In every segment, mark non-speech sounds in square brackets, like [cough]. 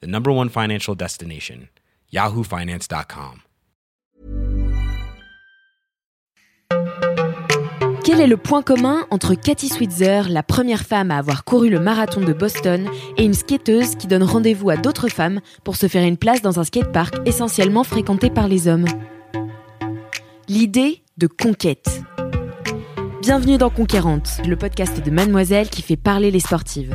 the number one financial destination, yahoofinance.com. Quel est le point commun entre Cathy Switzer, la première femme à avoir couru le marathon de Boston, et une skateuse qui donne rendez-vous à d'autres femmes pour se faire une place dans un skatepark essentiellement fréquenté par les hommes? L'idée de conquête. Bienvenue dans Conquérante, le podcast de Mademoiselle qui fait parler les sportives.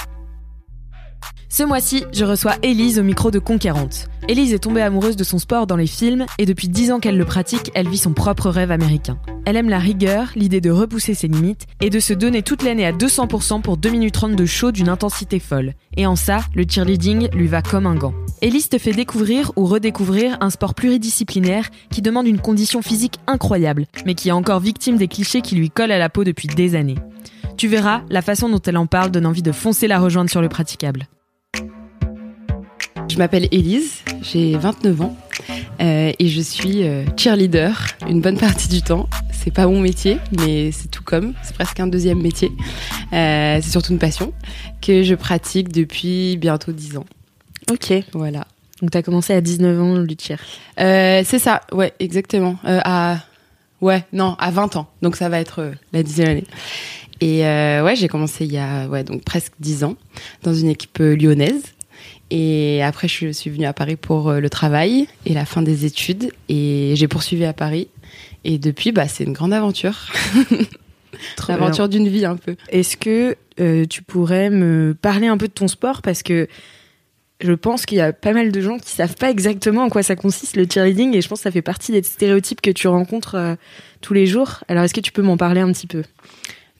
Ce mois-ci, je reçois Élise au micro de Conquérante. Élise est tombée amoureuse de son sport dans les films et depuis 10 ans qu'elle le pratique, elle vit son propre rêve américain. Elle aime la rigueur, l'idée de repousser ses limites et de se donner toute l'année à 200% pour 2 minutes 30 de show d'une intensité folle. Et en ça, le cheerleading lui va comme un gant. Élise te fait découvrir ou redécouvrir un sport pluridisciplinaire qui demande une condition physique incroyable, mais qui est encore victime des clichés qui lui collent à la peau depuis des années. Tu verras, la façon dont elle en parle donne envie de foncer la rejoindre sur le praticable. Je m'appelle Élise, j'ai 29 ans euh, et je suis euh, cheerleader une bonne partie du temps. C'est pas mon métier, mais c'est tout comme, c'est presque un deuxième métier. Euh, c'est surtout une passion que je pratique depuis bientôt 10 ans. Ok. Voilà. Donc t'as commencé à 19 ans le cheer. Euh, c'est ça, ouais, exactement. Euh, à ouais, non, à 20 ans. Donc ça va être euh, la dixième année. Et euh, ouais, j'ai commencé il y a ouais donc presque 10 ans dans une équipe euh, lyonnaise. Et après, je suis venue à Paris pour euh, le travail et la fin des études. Et j'ai poursuivi à Paris. Et depuis, bah, c'est une grande aventure. [laughs] L'aventure d'une vie un peu. Est-ce que euh, tu pourrais me parler un peu de ton sport? Parce que je pense qu'il y a pas mal de gens qui savent pas exactement en quoi ça consiste le cheerleading et je pense que ça fait partie des stéréotypes que tu rencontres euh, tous les jours. Alors est-ce que tu peux m'en parler un petit peu?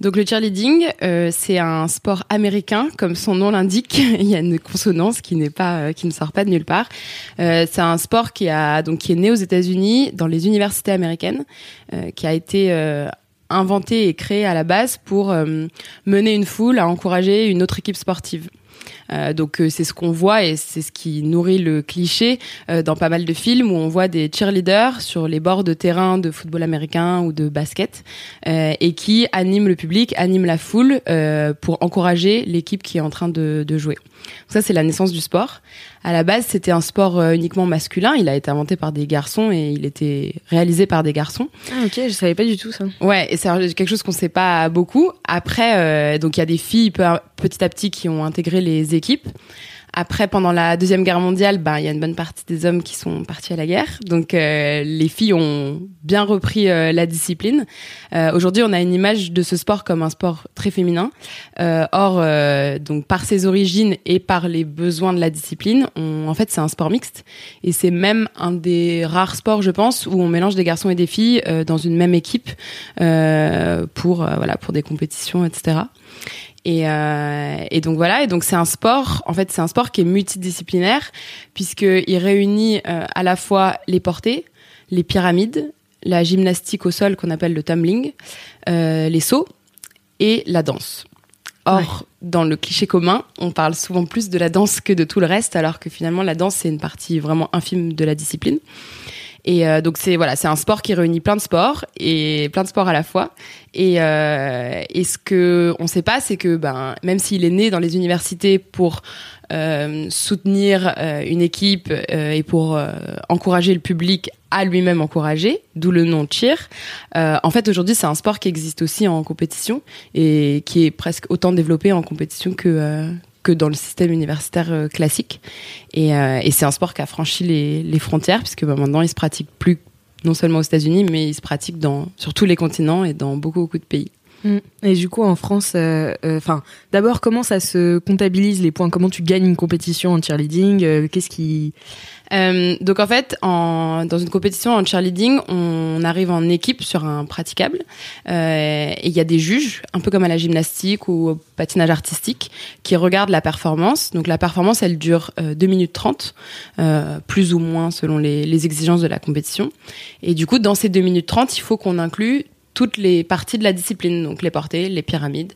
Donc le cheerleading, euh, c'est un sport américain, comme son nom l'indique. [laughs] Il y a une consonance qui n'est pas, euh, qui ne sort pas de nulle part. Euh, c'est un sport qui a donc qui est né aux États-Unis, dans les universités américaines, euh, qui a été euh, inventé et créé à la base pour euh, mener une foule à encourager une autre équipe sportive. Euh, donc euh, c'est ce qu'on voit et c'est ce qui nourrit le cliché euh, dans pas mal de films où on voit des cheerleaders sur les bords de terrain de football américain ou de basket et qui animent le public, animent la foule pour encourager l'équipe qui est en train de, de jouer. Donc ça c'est la naissance du sport. À la base c'était un sport euh, uniquement masculin. Il a été inventé par des garçons et il était réalisé par des garçons. Ah ok, je savais pas du tout ça. Ouais, et c'est quelque chose qu'on sait pas beaucoup. Après, euh, donc il y a des filles peu- petit à petit qui ont intégré les équipes. Après, pendant la deuxième guerre mondiale, ben il y a une bonne partie des hommes qui sont partis à la guerre. Donc euh, les filles ont bien repris euh, la discipline. Euh, Aujourd'hui, on a une image de ce sport comme un sport très féminin. Euh, or, euh, donc par ses origines et par les besoins de la discipline, on, en fait, c'est un sport mixte. Et c'est même un des rares sports, je pense, où on mélange des garçons et des filles euh, dans une même équipe pour voilà pour des compétitions, etc. Et, euh, et donc voilà, et donc c'est un sport. En fait, c'est un sport qui est multidisciplinaire puisque il réunit euh, à la fois les portées, les pyramides, la gymnastique au sol qu'on appelle le tumbling, euh, les sauts et la danse. Or, dans le cliché commun, on parle souvent plus de la danse que de tout le reste, alors que finalement la danse c'est une partie vraiment infime de la discipline. Et euh, donc c'est voilà, c'est un sport qui réunit plein de sports et plein de sports à la fois. Et, euh, ce que on sait pas, c'est que ben même s'il est né dans les universités pour euh, soutenir une équipe et pour encourager le public à lui-même encourager, d'où le nom cheer. En fait, aujourd'hui, c'est un sport qui existe aussi en compétition et qui est presque autant développé en compétition que que dans le système universitaire euh, classique. Et, euh, et c'est un sport qui a franchi les, les frontières, puisque bah, maintenant il se pratique plus non seulement aux États-Unis, mais il se pratique dans, sur tous les continents et dans beaucoup, beaucoup de pays. Mm. Et du coup, en France, euh, euh, d'abord, comment ça se comptabilise les points? Comment tu gagnes une compétition en cheerleading? Euh, Qu'est-ce qui Donc en fait, en, dans une compétition en cheerleading, on arrive en équipe sur un praticable et il y a des juges, un peu comme à la gymnastique ou au patinage artistique, qui regardent la performance. Donc la performance, elle dure 2 minutes 30, plus ou moins selon les, les exigences de la compétition. Et du coup, dans ces 2 minutes 30, il faut qu'on inclue toutes les parties de la discipline, donc les portées, les pyramides,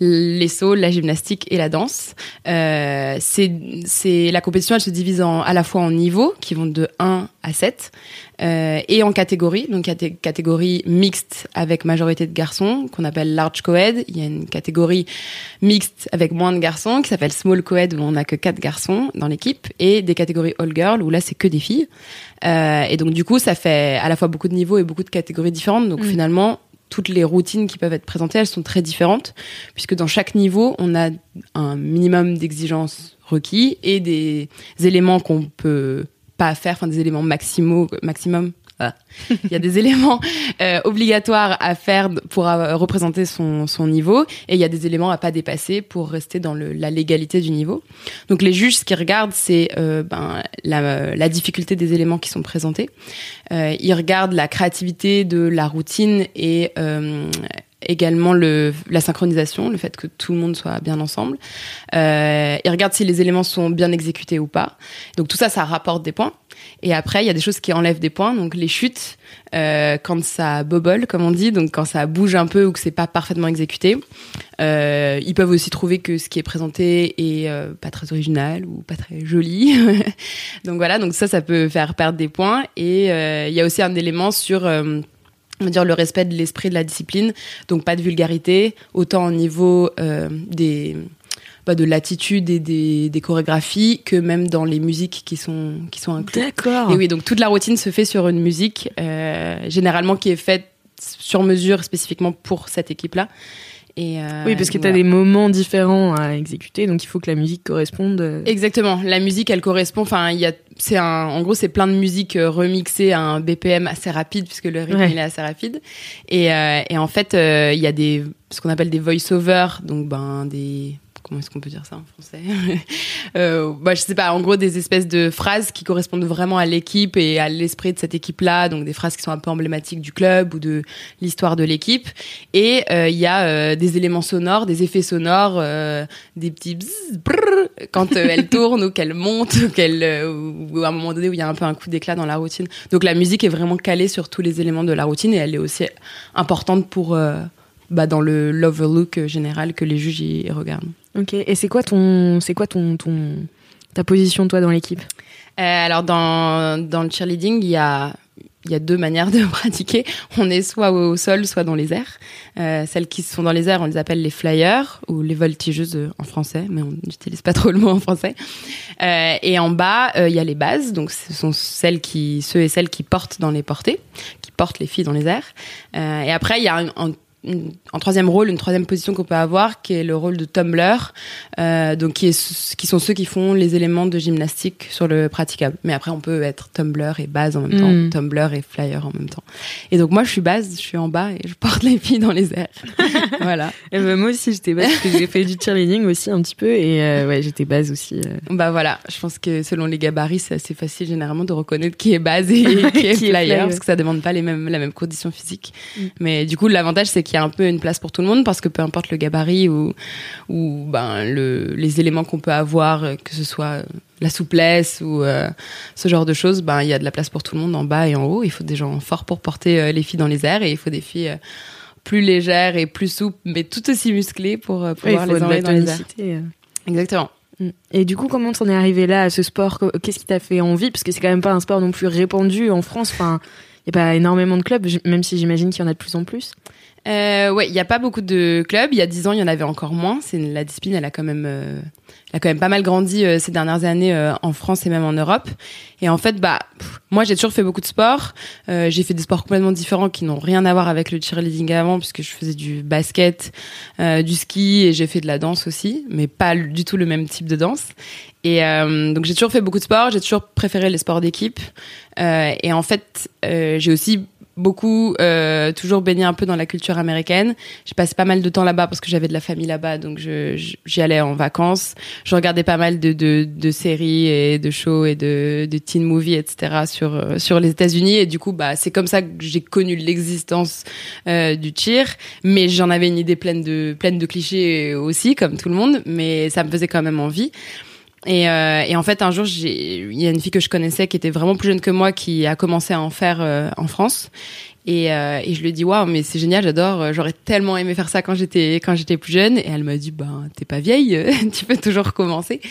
les sauts, la gymnastique et la danse. Euh, c'est la compétition, elle se divise en, à la fois en niveaux qui vont de 1 à 7 euh, et en catégories. Donc il y a des catégories mixtes avec majorité de garçons qu'on appelle large coed. Il y a une catégorie mixte avec moins de garçons qui s'appelle small coed où on n'a que 4 garçons dans l'équipe et des catégories all girl où là c'est que des filles. Euh, et donc du coup ça fait à la fois beaucoup de niveaux et beaucoup de catégories différentes. Donc mm. finalement toutes les routines qui peuvent être présentées, elles sont très différentes, puisque dans chaque niveau, on a un minimum d'exigences requis et des éléments qu'on peut pas faire, enfin des éléments maximaux, maximum ah. il y a des [laughs] éléments euh, obligatoires à faire pour euh, représenter son, son niveau et il y a des éléments à pas dépasser pour rester dans le, la légalité du niveau. Donc les juges, ce qu'ils regardent, c'est euh, ben, la, la, difficulté des éléments qui sont présentés. Euh, ils regardent la créativité de la routine et également le, la synchronisation, le fait que tout le monde soit bien ensemble. Euh, ils regardent si les éléments sont bien exécutés ou pas. Donc tout ça, ça rapporte des points. Et après, il y a des choses qui enlèvent des points. Donc les chutes, euh, quand ça bobole, comme on dit, donc quand ça bouge un peu ou que c'est pas parfaitement exécuté, euh, ils peuvent aussi trouver que ce qui est présenté est euh, pas très original ou pas très joli. [laughs] donc voilà, donc ça, ça peut faire perdre des points. Et il y a aussi un élément sur on dire le respect de l'esprit de la discipline, donc pas de vulgarité, autant au niveau des bah, de l'attitude et des, des, chorégraphies que même dans les musiques qui sont qui sont incluses. D'accord. Et oui, donc toute la routine se fait sur une musique euh, généralement qui est faite sur mesure spécifiquement pour cette équipe-là. Euh, oui, parce que tu as des moments différents à exécuter, donc il faut que la musique corresponde. Euh. Exactement. La musique, elle correspond. Enfin, il y a, c'est un, en gros, c'est plein de musique remixée à un BPM assez rapide, puisque le rythme il est assez rapide. Et, et en fait, il y a des, ce qu'on appelle des voice-over, donc ben des comment est-ce qu'on peut dire ça en français [laughs] euh, bah, Je sais pas, en gros des espèces de phrases qui correspondent vraiment à l'équipe et à l'esprit de cette équipe-là, donc des phrases qui sont un peu emblématiques du club ou de l'histoire de l'équipe. Et euh, il y a euh, des éléments sonores, des effets sonores, euh, des petits bzz, brrr, quand elle tourne ou qu'elle monte qu'elle, ou à un moment donné où il y a un peu un coup d'éclat dans la routine. Donc la musique est vraiment calée sur tous les éléments de la routine et elle est aussi importante pour bah, dans le l'overlook général que les juges y regardent. Ok. Et c'est quoi ton, c'est quoi ton, ton, ta position toi dans l'équipe? Euh, Alors dans dans le cheerleading, il y a il y a deux manières de [laughs] pratiquer. On est soit au sol, soit dans les airs. Euh, celles qui sont dans les airs, on les appelle les flyers ou les voltigeuses en français, mais on n'utilise pas trop le mot en français. Euh, et en bas, euh, il y a les bases. Donc, ce sont celles qui, ceux et celles qui portent dans les portées, qui portent les filles dans les airs. Et après, il y a un, un en troisième rôle, une troisième position qu'on peut avoir, qui est le rôle de tumbler, euh, donc qui, est, qui sont ceux qui font les éléments de gymnastique sur le praticable. Mais après, on peut être tumbler et base en même temps, mm. tumbler et flyer en même temps. Et donc moi, je suis base, je suis en bas et je porte les filles dans les airs. [laughs] voilà. Et ben, moi aussi, j'étais base parce que j'ai fait du cheerleading aussi un petit peu et euh, ouais, j'étais base aussi. Euh. Bah voilà, je pense que selon les gabarits, c'est assez facile généralement de reconnaître qui est base et [laughs] qui est flyer, parce que ça demande pas les mêmes la même condition physique. Mm. Mais du coup, l'avantage c'est qu'il y a un peu une place pour tout le monde parce que peu importe le gabarit ou, ou ben, le, les éléments qu'on peut avoir, que ce soit la souplesse ou euh, ce genre de choses, ben, il y a de la place pour tout le monde en bas et en haut. Il faut des gens forts pour porter euh, les filles dans les airs et il faut des filles euh, plus légères et plus souples, mais tout aussi musclées pour pouvoir les envoyer dans les airs. Exactement. Mm. Et du coup, comment t'en es arrivé là à ce sport? Qu'est-ce qui t'a fait envie? Parce que c'est quand même pas un sport non plus répandu en France. Enfin, a pas énormément de clubs, même si j'imagine qu'il y en a de plus en plus. Euh, ouais, il n'y a pas beaucoup de clubs. Il y a dix ans, il y en avait encore moins. C'est la discipline, elle a quand même, euh, elle a quand même pas mal grandi euh, ces dernières années euh, en France et même en Europe. Et en fait, bah, moi, j'ai toujours fait beaucoup de sport. Euh, j'ai fait des sports complètement différents qui n'ont rien à voir avec le cheerleading avant, puisque je faisais du basket, du ski et j'ai fait de la danse aussi, mais pas du tout le même type de danse. Et donc, j'ai toujours fait beaucoup de sport. J'ai toujours préféré les sports d'équipe. et en fait, j'ai aussi beaucoup euh, toujours baigné un peu dans la culture américaine. J'ai passé pas mal de temps là-bas parce que j'avais de la famille là-bas, donc j'y allais en vacances. Je regardais pas mal de, de, de séries et de shows et de, de teen movies, etc. sur euh, sur les États-Unis et du coup bah c'est comme ça que j'ai connu l'existence euh, du cheer. Mais j'en avais une idée pleine de pleine de clichés aussi comme tout le monde, mais ça me faisait quand même envie. Et, euh, et, en fait, un jour, il y a une fille que je connaissais qui était vraiment plus jeune que moi qui a commencé à en faire euh, en France. Et, euh, et, je lui ai dit waouh mais c'est génial j'adore euh, j'aurais tellement aimé faire ça quand j'étais quand j'étais plus jeune. Et elle m'a dit ben t'es pas vieille [laughs] tu peux toujours recommencer.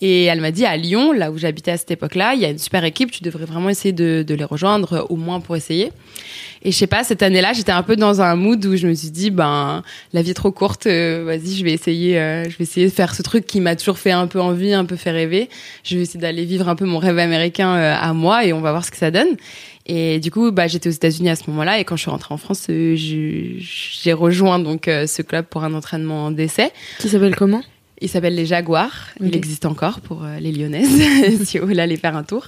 Et elle m'a dit à Lyon là où j'habitais à cette époque-là il y a une super équipe tu devrais vraiment essayer de, de les rejoindre au moins pour essayer. Et je sais pas cette année-là j'étais un peu dans un mood où je me suis dit ben la vie est trop courte euh, vas-y je vais essayer je vais essayer de faire ce truc qui m'a toujours fait un peu envie un peu fait rêver. Je vais essayer d'aller vivre un peu mon rêve américain à moi et on va voir ce que ça donne et du coup, bah, j'étais aux États-Unis à ce moment-là. Et quand je suis rentrée en France, euh, j'ai rejoint donc euh, ce club pour un entraînement d'essai. Qui s'appelle comment? Il s'appelle les Jaguars. Il existe encore pour euh, les Lyonnaises, [laughs] si vous voulez aller faire un tour.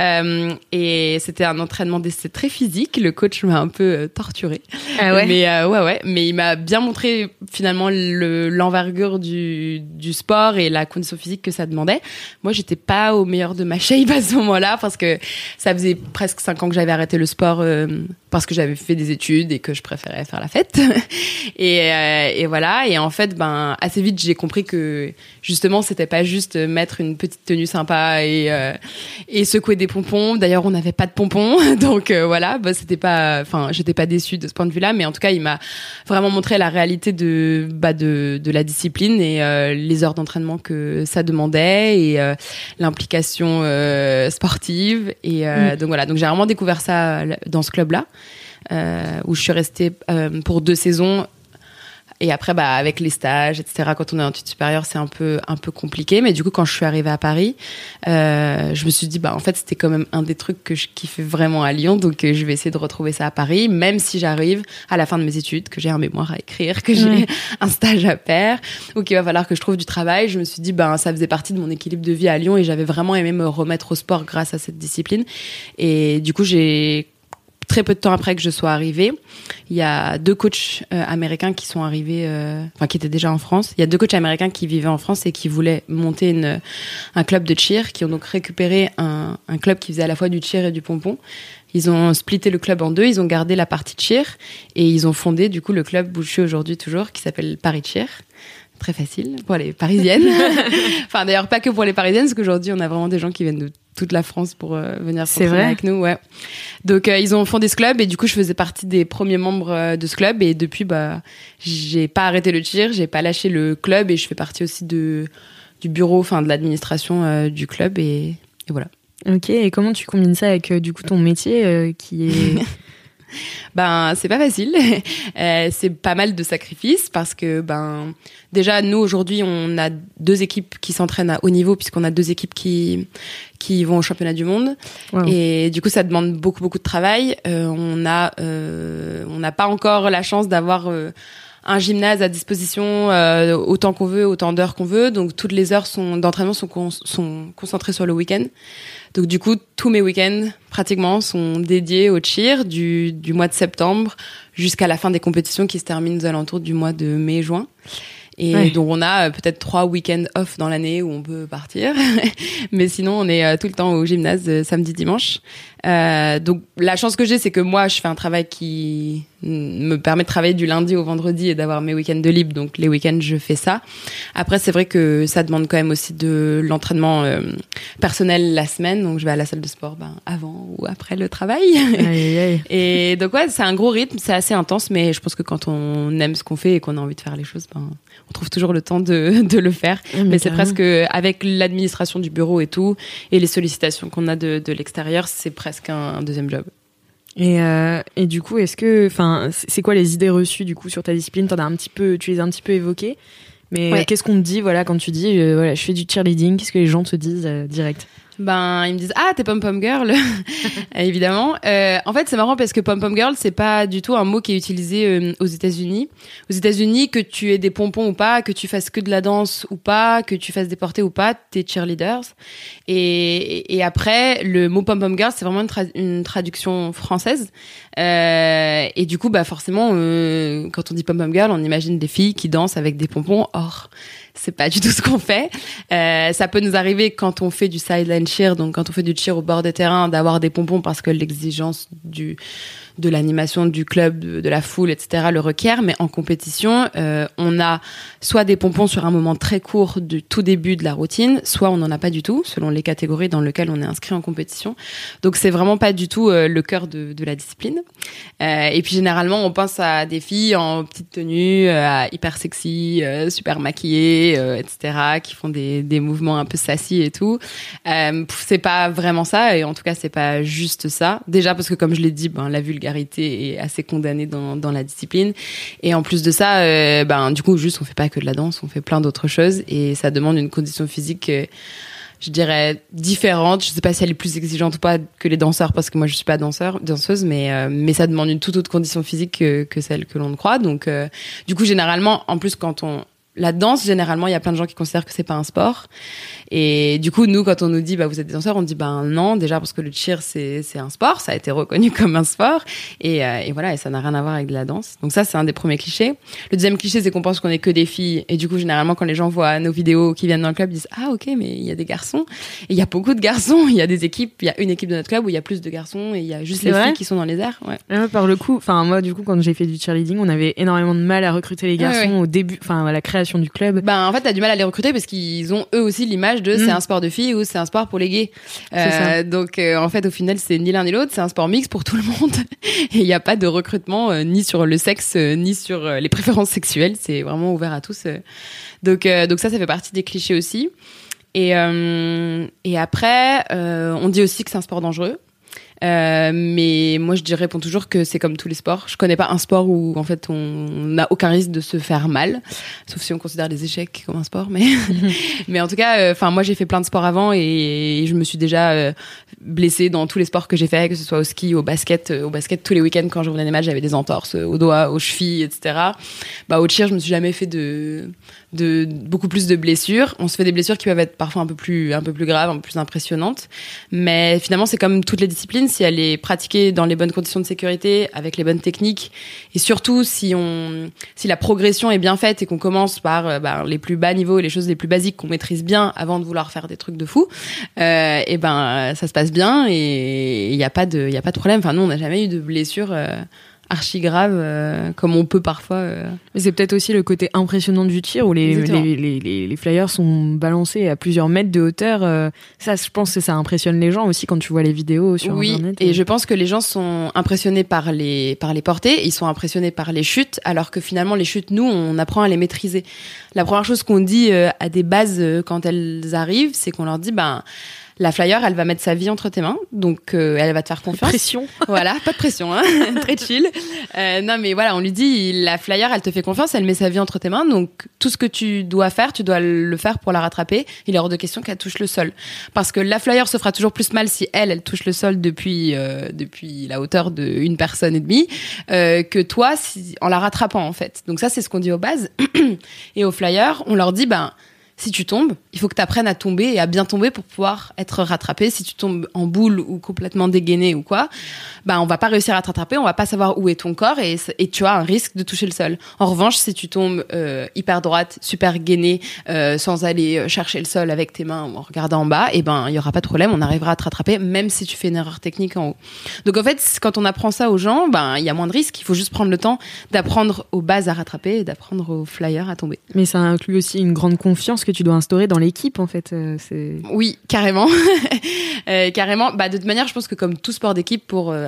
Euh, et c'était un entraînement d'essai très physique. Le coach m'a un peu euh, torturé. Ah ouais? Mais euh, ouais, ouais. Mais il m'a bien montré finalement l'envergure du, du sport et la condition physique que ça demandait. Moi, j'étais pas au meilleur de ma shape à ce moment-là parce que ça faisait presque cinq ans que j'avais arrêté le sport parce que j'avais fait des études et que je préférais faire la fête. [laughs] et, et voilà. Et en fait, ben assez vite, j'ai compris que justement c'était pas juste mettre une petite tenue sympa et euh, et secouer des pompons. D'ailleurs, on n'avait pas de pompons, [laughs] donc euh, voilà, bah, c'était pas, enfin, j'étais pas déçue de ce point de vue-là, mais en tout cas, il m'a vraiment montré la réalité de bah de de la discipline et euh, les heures d'entraînement que ça demandait et l'implication sportive et mm. donc voilà, donc j'ai vraiment découvert ça dans ce club-là. où je suis restée pour deux saisons et après, bah, avec les stages, etc., quand on est en études supérieures, c'est un peu, un peu compliqué. Mais du coup, quand je suis arrivée à Paris, euh, je me suis dit, bah, en fait, c'était quand même un des trucs que je kiffais vraiment à Lyon. Donc, euh, je vais essayer de retrouver ça à Paris, même si j'arrive à la fin de mes études, que j'ai un mémoire à écrire, que j'ai [laughs] un stage à faire, ou qu'il va falloir que je trouve du travail. Je me suis dit, bah, ça faisait partie de mon équilibre de vie à Lyon et j'avais vraiment aimé me remettre au sport grâce à cette discipline. Et du coup, j'ai très peu de temps après que je sois arrivée, il y a deux coachs euh, américains qui sont arrivés, euh, enfin qui étaient déjà en France. Il y a deux coachs américains qui vivaient en France et qui voulaient monter une, un club de cheer, qui ont donc récupéré un, un club qui faisait à la fois du cheer et du pompon. Ils ont splitté le club en deux, ils ont gardé la partie cheer et ils ont fondé du coup le club où je suis aujourd'hui toujours, qui s'appelle Paris Cheer très facile pour les parisiennes. [laughs] enfin d'ailleurs pas que pour les parisiennes parce qu'aujourd'hui on a vraiment des gens qui viennent de toute la France pour euh, venir s'entraîner avec nous. Ouais. Donc euh, ils ont fondé ce club et du coup je faisais partie des premiers membres euh, de ce club et depuis bah j'ai pas arrêté le tir, j'ai pas lâché le club et je fais partie aussi de du bureau, enfin de l'administration du club et, et, voilà. Ok. Et comment tu combines ça avec du coup ton métier qui est [laughs] [laughs] ben c'est pas facile. [laughs] Euh, c'est pas mal de sacrifices parce que ben déjà nous aujourd'hui on a deux équipes qui s'entraînent à haut niveau puisqu'on a deux équipes qui qui vont au championnat du monde et du coup ça demande beaucoup beaucoup de travail. Euh, on a euh, on n'a pas encore la chance d'avoir un gymnase à disposition autant qu'on veut, autant d'heures qu'on veut. Donc toutes les heures sont d'entraînement sont, sont concentrées sur le week-end. Donc du coup, tous mes week-ends pratiquement sont dédiés au cheer du, du mois de septembre jusqu'à la fin des compétitions qui se terminent aux alentours du mois de mai-juin. Et donc on a euh, peut-être trois week-ends off dans l'année où on peut partir, [laughs] mais sinon on est euh, tout le temps au gymnase euh, samedi dimanche. Euh, donc la chance que j'ai, c'est que moi, je fais un travail qui me permet de travailler du lundi au vendredi et d'avoir mes week-ends de libre. Donc les week-ends, je fais ça. Après, c'est vrai que ça demande quand même aussi de l'entraînement euh, personnel la semaine. Donc je vais à la salle de sport ben, avant ou après le travail. [laughs] et donc ouais, c'est un gros rythme, c'est assez intense, mais je pense que quand on aime ce qu'on fait et qu'on a envie de faire les choses, ben, on trouve toujours le temps de, [laughs] de le faire. mais, mais c'est presque avec l'administration du bureau et tout, et les sollicitations qu'on a de, de l'extérieur, c'est presque presque un, deuxième job. Et, euh, et, du coup, est-ce que, enfin, c'est quoi les idées reçues du coup sur ta discipline? T'en as un petit peu, tu les as un petit peu évoquées, mais qu'est-ce qu'on te dit, voilà, quand tu dis, euh, voilà, je fais du cheerleading, qu'est-ce que les gens te disent euh, direct? Ben, ils me disent ah t'es pom pom girl, [laughs] évidemment. Euh, en fait, c'est marrant parce que pom pom girl, c'est pas du tout un mot qui est utilisé euh, aux États-Unis. Aux États-Unis, que tu aies des pompons ou pas, que tu fasses que de la danse ou pas, que tu fasses des portées ou pas, t'es cheerleaders. Et, et après, le mot pom pom girl, c'est vraiment une, tra- une traduction française. Euh, et du coup, bah forcément, euh, quand on dit pom pom girl, on imagine des filles qui dansent avec des pompons. Or, c'est pas du tout ce qu'on fait. Euh, ça peut nous arriver quand on fait du sideline cheer, donc quand on fait du cheer au bord des terrains, d'avoir des pompons parce que l'exigence du de l'animation du club, de, la foule, etc. le requiert. Mais en compétition, euh, on a soit des pompons sur un moment très court du tout début de la routine, soit on n'en a pas du tout, selon les catégories dans lesquelles on est inscrit en compétition. Donc c'est vraiment pas du tout euh, le cœur de, de la discipline. Euh, et puis généralement, on pense à des filles en petite tenue, euh, hyper sexy, euh, super maquillées, etc., qui font des, des mouvements un peu sassy et tout. C'est pas vraiment ça, et en tout cas, c'est pas juste ça. Déjà parce que, comme je l'ai dit, ben, la est assez condamnée dans, dans la discipline. Et en plus de ça, euh, ben, du coup, juste, on fait pas que de la danse, on fait plein d'autres choses, et ça demande une condition physique. euh, je dirais différente. Je sais pas si elle est plus exigeante ou pas que les danseurs parce que moi je suis pas danseur, danseuse, mais euh, mais ça demande une toute autre condition physique que, celle que l'on croit. Donc du coup généralement, en plus quand on la danse, généralement, il y a plein de gens qui considèrent que c'est pas un sport. Et du coup, nous, quand on nous dit, bah, vous êtes des danseurs, on dit, ben non, déjà parce que le cheer, c'est, c'est un sport, ça a été reconnu [laughs] comme un sport. Et, euh, et voilà, et ça n'a rien à voir avec de la danse. Donc ça, c'est un des premiers clichés. Le deuxième cliché, c'est qu'on pense qu'on est que des filles. Et du coup, généralement, quand les gens voient nos vidéos qui viennent dans le club, ils disent, ah, ok, mais il y a des garçons. Et il y a beaucoup de garçons. Il y a des équipes, il y a une équipe de notre club où il y a plus de garçons et il y a juste les filles qui sont dans les airs. Ouais. Ouais, par le coup, enfin moi du coup quand j'ai fait du cheerleading, on avait énormément de mal à recruter les garçons Ouais, ouais. au début, enfin à la création du club. Ben en fait t'as du mal à les recruter parce qu'ils ont eux aussi l'image de Mm. c'est un sport de filles ou c'est un sport pour les gays. Ça. donc euh, en fait au final c'est ni l'un ni l'autre, c'est un sport mix pour tout le monde [laughs] et il n'y a pas de recrutement euh, ni sur le sexe euh, ni sur euh, les préférences sexuelles, c'est vraiment ouvert à tous. euh. Donc euh, donc ça ça fait partie des clichés aussi. Et euh, et après euh, on dit aussi que c'est un sport dangereux. Euh, mais moi, je réponds toujours que c'est comme tous les sports. Je connais pas un sport où, en fait, on n'a aucun risque de se faire mal, sauf si on considère les échecs comme un sport. Mais, [laughs] mais en tout cas, enfin, moi, j'ai fait plein de sports avant et, je me suis déjà euh, blessée dans tous les sports que j'ai fait, que ce soit au ski, au basket, euh, au basket tous les week-ends quand je revenais des matchs, j'avais des entorses euh, aux doigts, aux chevilles, etc. Bah, au cheer, je me suis jamais fait de, de beaucoup plus de blessures. On se fait des blessures qui peuvent être parfois un peu plus, un peu plus graves, un peu plus impressionnantes. Mais finalement, c'est comme toutes les disciplines, si elle est pratiquée dans les bonnes conditions de sécurité, avec les bonnes techniques, et surtout si on, si la progression est bien faite et qu'on commence par euh, bah, les plus bas niveaux, les choses les plus basiques qu'on maîtrise bien avant de vouloir faire des trucs de fou, euh, et ben ça se passe bien et il n'y a pas de, il y a pas de problème. Enfin, nous, on n'a jamais eu de blessures euh, archi graves euh, comme on peut parfois. euh, Mais c'est peut-être aussi le côté impressionnant du tir où les, les, les, les, flyers sont balancés à plusieurs mètres de hauteur. euh, Ça, je pense que ça impressionne les gens aussi quand tu vois les vidéos sur oui, Internet. et je pense que les gens sont impressionnés par les par les portées, ils sont impressionnés par les chutes, alors que finalement les chutes, nous, on apprend à les maîtriser. La première chose qu'on dit euh, à des bases euh, quand elles arrivent, c'est qu'on leur dit, ben la flyer, elle va mettre sa vie entre tes mains, donc euh, elle va te faire confiance. pression. [laughs] voilà, pas de pression, hein, [laughs] très chill. Euh, non, mais voilà, on lui dit, la flyer, elle te fait confiance, elle met sa vie entre tes mains, donc tout ce que tu dois faire, tu dois le faire pour la rattraper. Il est hors de question qu'elle touche le sol, parce que la flyer se fera toujours plus mal si elle, elle touche le sol depuis euh, depuis la hauteur d'une personne et demie, euh, que toi, si, en la rattrapant en fait. Donc ça, c'est ce qu'on dit aux bases [clears throat] et aux flyers, on leur dit, ben si tu tombes, il faut que tu apprennes à tomber et à bien tomber pour pouvoir être rattrapé. Si tu tombes en boule ou complètement dégainé ou quoi, bah on va pas réussir à te rattraper, on va pas savoir où est ton corps et, et tu as un risque de toucher le sol. En revanche, si tu tombes euh, hyper droite, super gainée, euh, sans aller chercher le sol avec tes mains ou en regardant en bas, et ben il y aura pas de problème, on arrivera à te rattraper même si tu fais une erreur technique en haut. Donc en fait, quand on apprend ça aux gens, ben il y a moins de risques. Il faut juste prendre le temps d'apprendre aux bases à rattraper et d'apprendre aux flyers à tomber. Mais ça inclut aussi une grande confiance que tu dois instaurer dans l'équipe en fait. euh, C'est Oui, carrément. [laughs] Euh, carrément. Bah, de toute manière, je pense que comme tout sport d'équipe, pour euh,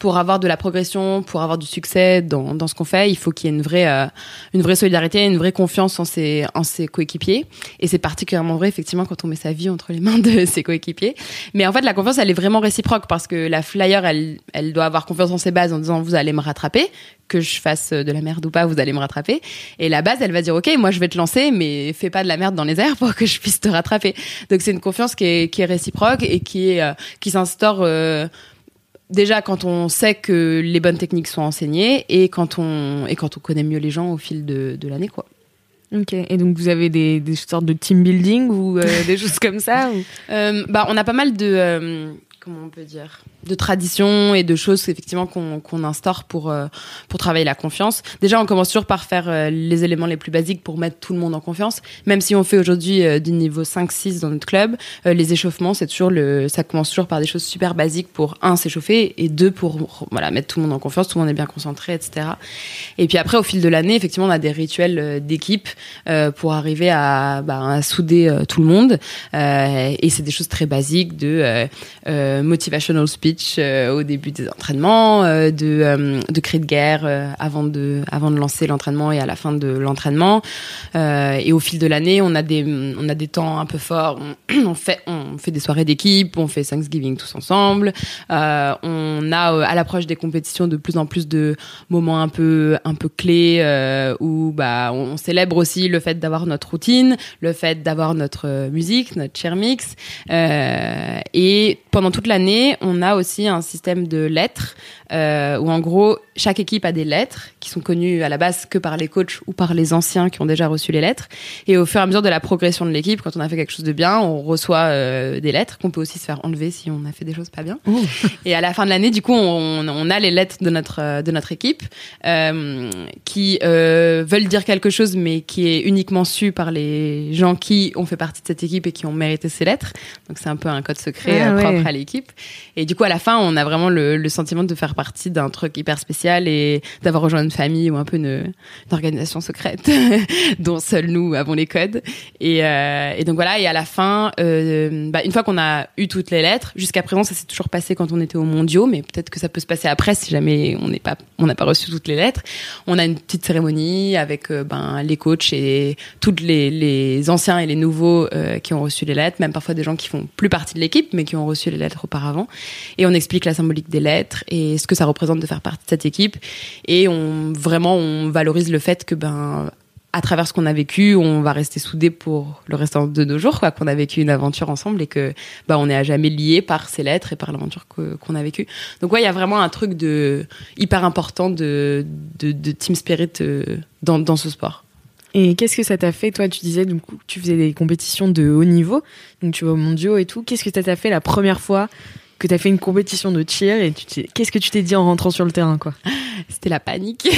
pour avoir de la progression, pour avoir du succès dans, dans ce qu'on fait, il faut qu'il y ait une vraie, euh, une vraie solidarité, une vraie confiance en ses, en ses coéquipiers. Et c'est particulièrement vrai, effectivement, quand on met sa vie entre les mains de [laughs] ses coéquipiers. Mais en fait, la confiance, elle est vraiment réciproque parce que la flyer, elle, elle doit avoir confiance en ses bases en disant vous allez me rattraper, que je fasse de la merde ou pas, vous allez me rattraper. Et la base, elle va dire ok, moi je vais te lancer, mais fais pas de la merde dans les airs pour que je puisse te rattraper. Donc c'est une confiance qui est, qui est réciproque et qui est, euh, qui s'instaure. Euh, déjà quand on sait que les bonnes techniques sont enseignées et quand on et quand on connaît mieux les gens au fil de, de l'année quoi. Ok. Et donc vous avez des, des sortes de team building ou euh, des [laughs] choses comme ça ou... Euh, bah on a pas mal de euh, comment on peut dire? De traditions et de choses effectivement qu'on instaure pour euh, pour travailler la confiance. Déjà, on commence toujours par faire euh, les éléments les plus basiques pour mettre tout le monde en confiance. Même si on fait aujourd'hui euh, du niveau 5-6 dans notre club, les échauffements, c'est toujours le ça commence toujours par des choses super basiques pour un s'échauffer et deux pour voilà mettre tout le monde en confiance, tout le monde est bien concentré, etc. Et puis après, au fil de l'année, effectivement, on a des rituels d'équipe pour arriver à, bah, à souder tout le monde. Et c'est des choses très basiques de motivational speech euh, au début des entraînements, euh, de, euh, de cris de guerre avant de avant de lancer l'entraînement et à la fin de l'entraînement. Et au fil de l'année, on a des on a des temps un peu forts. On, [clears throat] fait on fait des soirées d'équipe, on fait Thanksgiving tous ensemble. On a à l'approche des compétitions de plus en plus de moments un peu un peu clés où bah on, célèbre aussi le fait d'avoir notre routine, le fait d'avoir notre musique, notre chair mix. Euh, et pendant toute l'année, on a aussi un système de lettres euh, où en gros chaque équipe a des lettres qui sont connues à la base que par les coachs ou par les anciens qui ont déjà reçu les lettres. Et au fur et à mesure de la progression de l'équipe, quand on a fait quelque chose de bien, on reçoit euh, des lettres qu'on peut aussi se faire enlever si on a fait des choses pas bien. [laughs] Et à la fin de l'année, du coup, on, on a les lettres de notre euh, de notre équipe euh, qui euh, veulent dire quelque chose, mais qui est uniquement su par les gens qui ont fait partie de cette équipe et qui ont mérité ces lettres. Donc c'est un peu un code secret Ah propre ouais. à l'équipe. Et du coup, à la fin, on a vraiment le, le sentiment de faire partie d'un truc hyper spécial et d'avoir rejoint une famille ou un peu une, organisation secrète [laughs] dont seuls nous avons les codes. Et, euh, donc voilà. Et à la fin, euh, bah, une fois qu'on a eu toutes les lettres, jusqu'à présent, ça s'est toujours passé quand on était aux mondiaux, mais peut-être que ça peut se passer après si jamais on n'a pas reçu toutes les lettres. On a une petite cérémonie avec euh, ben les coachs et toutes les, les anciens et les nouveaux qui ont reçu les lettres, même parfois des gens qui font plus partie de l'équipe mais qui ont reçu les lettres auparavant. Et on explique la symbolique des lettres et ce que ça représente de faire partie de cette équipe. Et on vraiment on valorise le fait que ben à travers ce qu'on a vécu, on va rester soudés pour le restant de nos jours, quoi, qu'on a vécu une aventure ensemble et que bah on est à jamais liés par ces lettres et par l'aventure que- qu'on a vécue. Donc ouais, il y a vraiment un truc de hyper important de de, team spirit euh, dans dans ce sport. Et qu'est-ce que ça t'a fait Toi, tu disais du coup, tu faisais des compétitions de haut niveau, donc tu vas aux mondiaux et tout. Qu'est-ce que ça t'a fait la première fois que t'as fait une compétition de cheer et tu qu'est-ce que tu t'es dit en rentrant sur le terrain, quoi? C'était la panique.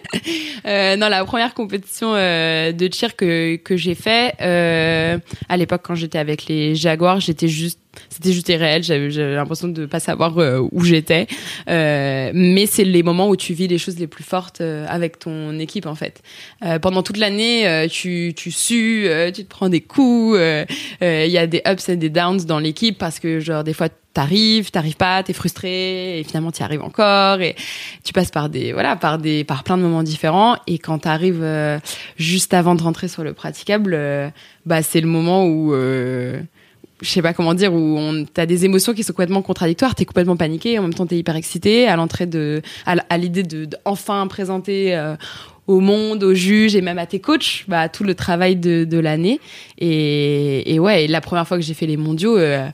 [laughs] euh, non, la première compétition euh, de cheer que que j'ai fait euh, à l'époque quand j'étais avec les Jaguars, j'étais juste c'était juste irréel. J'avais l'impression de pas savoir euh, où j'étais. Euh, mais c'est les moments où tu vis les choses les plus fortes euh, avec ton équipe en fait. Pendant toute l'année, tu tu sues, tu te prends des coups. Il y a des ups et des downs dans l'équipe parce que genre des fois t'arrives, t'arrives pas, t'es frustré et finalement t'y arrives encore et tu passes par des voilà par des par plein de moments différents et quand t'arrives euh, juste avant de rentrer sur le praticable, euh, bah c'est le moment où euh, je sais pas comment dire, où on, t'as des émotions qui sont complètement contradictoires, t'es complètement paniqué, en même temps t'es hyper excité à l'entrée de, à, l'idée de, enfin présenter euh, au monde, aux juges et même à tes coachs, bah tout le travail de, de l'année. Et, et ouais, et la première fois que j'ai fait les mondiaux, euh,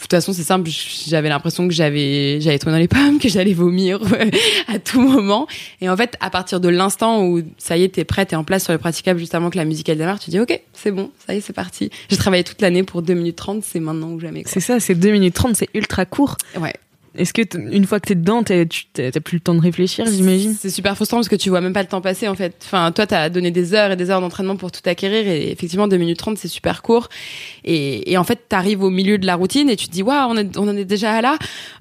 toute façon, c'est simple. J'avais l'impression que j'avais, j'avais trouvé dans les pommes, que j'allais vomir [laughs] à tout moment. Et en fait, à partir de l'instant où ça y est, t'es prête, t'es en place sur le praticable juste avant que la musique elle démarre, tu dis ok, c'est bon, ça y est, c'est parti. J'ai travaillé toute l'année pour 2 minutes 30, c'est maintenant ou jamais. C'est ça, c'est 2 minutes 30, c'est ultra court. Ouais. Est-ce que une fois que t'es dedans, t'as plus le temps de réfléchir, j'imagine? C'est super frustrant parce que tu vois même pas le temps passer en fait. Enfin, toi, t'as donné des heures et des heures d'entraînement pour tout acquérir et effectivement, 2 minutes 30, c'est super court. Et, et en fait, t'arrives au milieu de la routine et tu te dis, waouh, on, est- on en est déjà là.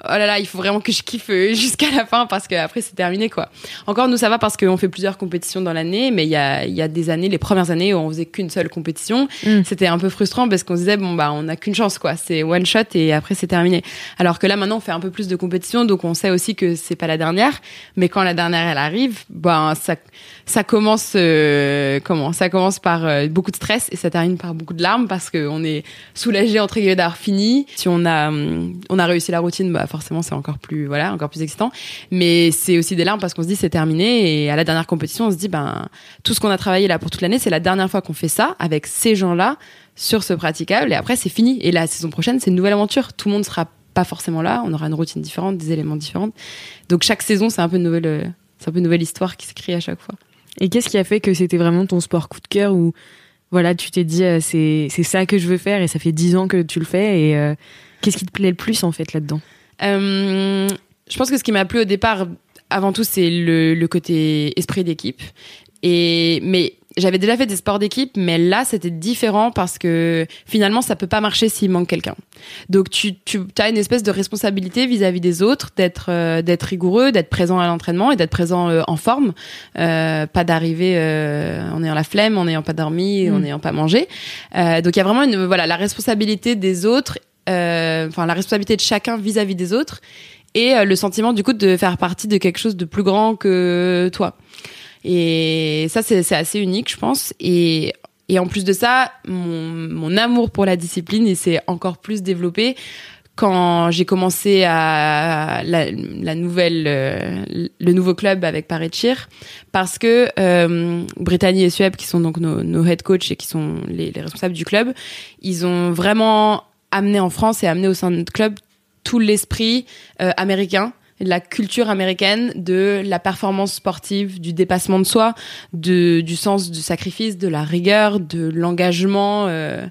Oh là là, il faut vraiment que je kiffe euh, [laughs] jusqu'à la fin parce que après c'est terminé quoi. Encore, nous, ça va parce qu'on fait plusieurs compétitions dans l'année, mais il y a, il y a des années, les premières années où on faisait qu'une seule compétition, Mm. c'était un peu frustrant parce qu'on se disait, bon, bah, on a qu'une chance quoi. C'est one shot et après c'est terminé. Alors que là, maintenant, on fait un peu plus de compétitions, donc on sait aussi que c'est pas la dernière. Mais quand la dernière elle arrive, ben ça ça commence euh, comment Ça commence par euh, beaucoup de stress et ça termine par beaucoup de larmes parce qu'on est soulagé entre guillemets d'avoir fini. Si on a hum, on a réussi la routine, bah forcément c'est encore plus voilà encore plus excitant. Mais c'est aussi des larmes parce qu'on se dit c'est terminé et à la dernière compétition on se dit ben tout ce qu'on a travaillé là pour toute l'année c'est la dernière fois qu'on fait ça avec ces gens là sur ce praticable et après c'est fini. Et la saison prochaine c'est une nouvelle aventure. Tout le monde sera pas forcément là, on aura une routine différente, des éléments différents. Donc chaque saison c'est un peu une nouvelle euh, c'est un peu une nouvelle histoire qui s'écrit à chaque fois. Et qu'est-ce qui a fait que c'était vraiment ton sport coup de cœur ou voilà, tu t'es dit euh, c'est c'est ça que je veux faire et ça fait dix ans que tu le fais et euh, qu'est-ce qui te plaît le plus en fait là-dedans? Euh, je pense que ce qui m'a plu au départ, avant tout, c'est le, le côté esprit d'équipe. Et mais j'avais déjà fait des sports d'équipe, mais là c'était différent parce que finalement ça peut pas marcher s'il manque quelqu'un. Donc tu, tu as une espèce de responsabilité vis-à-vis des autres, d'être euh, d'être rigoureux, d'être présent à l'entraînement et d'être présent euh, en forme, euh, pas d'arriver euh, en ayant la flemme, en n'ayant pas dormi, en Mm. n'ayant pas mangé. Euh, donc il y a vraiment une voilà la responsabilité des autres, euh, enfin la responsabilité de chacun vis-à-vis des autres et le sentiment du coup de faire partie de quelque chose de plus grand que toi. Et ça, c'est assez unique, je pense. Et, et en plus de ça, mon, mon amour pour la discipline, il s'est encore plus développé quand j'ai commencé à la, la nouvelle, euh, le nouveau club avec Paris Cheer, parce que euh, Brittany et Sueb, qui sont donc nos, nos head coach et qui sont les, les responsables du club, ils ont vraiment amené en France et amené au sein de notre club tout l'esprit euh, américain la culture américaine, de la performance sportive, du dépassement de soi, de, du sens du sacrifice, de la rigueur, de l'engagement. euh.